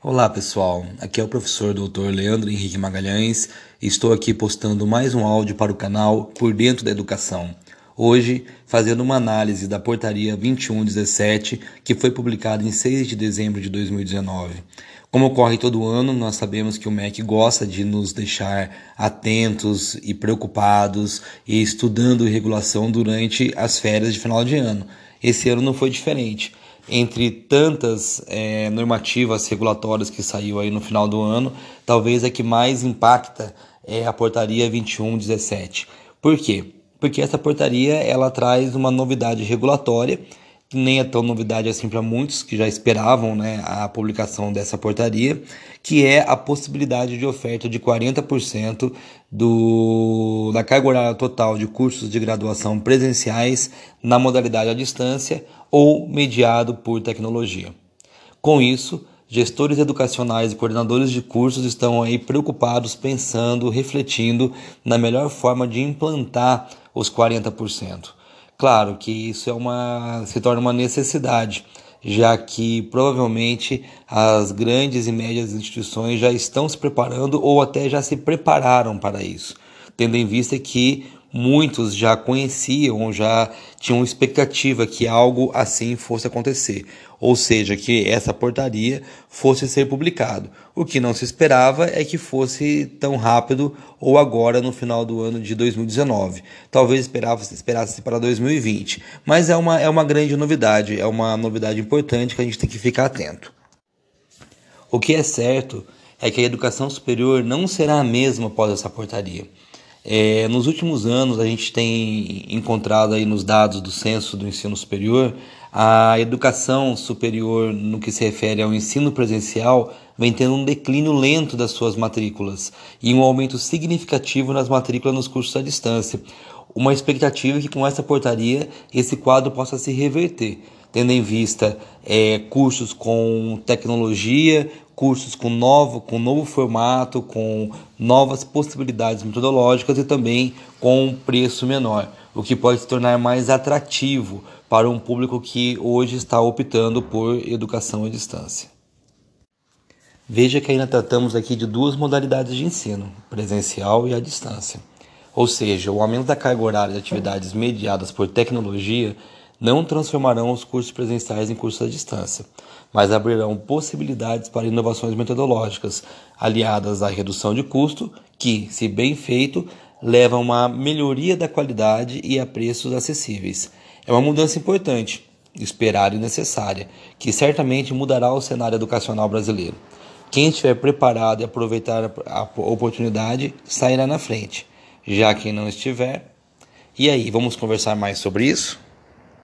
Olá pessoal, aqui é o professor Dr. Leandro Henrique Magalhães e estou aqui postando mais um áudio para o canal Por Dentro da Educação. Hoje, fazendo uma análise da Portaria 2117, que foi publicada em 6 de dezembro de 2019. Como ocorre todo ano, nós sabemos que o MEC gosta de nos deixar atentos e preocupados e estudando regulação durante as férias de final de ano. Esse ano não foi diferente entre tantas é, normativas regulatórias que saiu aí no final do ano, talvez a que mais impacta é a portaria 2117. Por quê? Porque essa portaria ela traz uma novidade regulatória que nem é tão novidade assim para muitos que já esperavam né, a publicação dessa portaria, que é a possibilidade de oferta de 40% do, da carga horária total de cursos de graduação presenciais na modalidade à distância ou mediado por tecnologia. Com isso, gestores educacionais e coordenadores de cursos estão aí preocupados, pensando, refletindo na melhor forma de implantar os 40%. Claro que isso é uma, se torna uma necessidade, já que provavelmente as grandes e médias instituições já estão se preparando ou até já se prepararam para isso, tendo em vista que muitos já conheciam, já tinham expectativa que algo assim fosse acontecer, ou seja, que essa portaria fosse ser publicado. O que não se esperava é que fosse tão rápido ou agora no final do ano de 2019. Talvez esperava, esperasse para 2020, mas é uma, é uma grande novidade, é uma novidade importante que a gente tem que ficar atento. O que é certo é que a educação superior não será a mesma após essa portaria. É, nos últimos anos, a gente tem encontrado aí nos dados do censo do ensino superior, a educação superior, no que se refere ao ensino presencial, vem tendo um declínio lento das suas matrículas e um aumento significativo nas matrículas nos cursos à distância. Uma expectativa que com essa portaria esse quadro possa se reverter, tendo em vista é, cursos com tecnologia, cursos com novo, com novo formato, com novas possibilidades metodológicas e também com um preço menor, o que pode se tornar mais atrativo para um público que hoje está optando por educação à distância. Veja que ainda tratamos aqui de duas modalidades de ensino, presencial e à distância. Ou seja, o aumento da carga horária de atividades mediadas por tecnologia não transformarão os cursos presenciais em cursos à distância, mas abrirão possibilidades para inovações metodológicas, aliadas à redução de custo, que, se bem feito, leva a uma melhoria da qualidade e a preços acessíveis. É uma mudança importante, esperada e necessária, que certamente mudará o cenário educacional brasileiro. Quem estiver preparado e aproveitar a oportunidade sairá na frente. Já quem não estiver, e aí, vamos conversar mais sobre isso?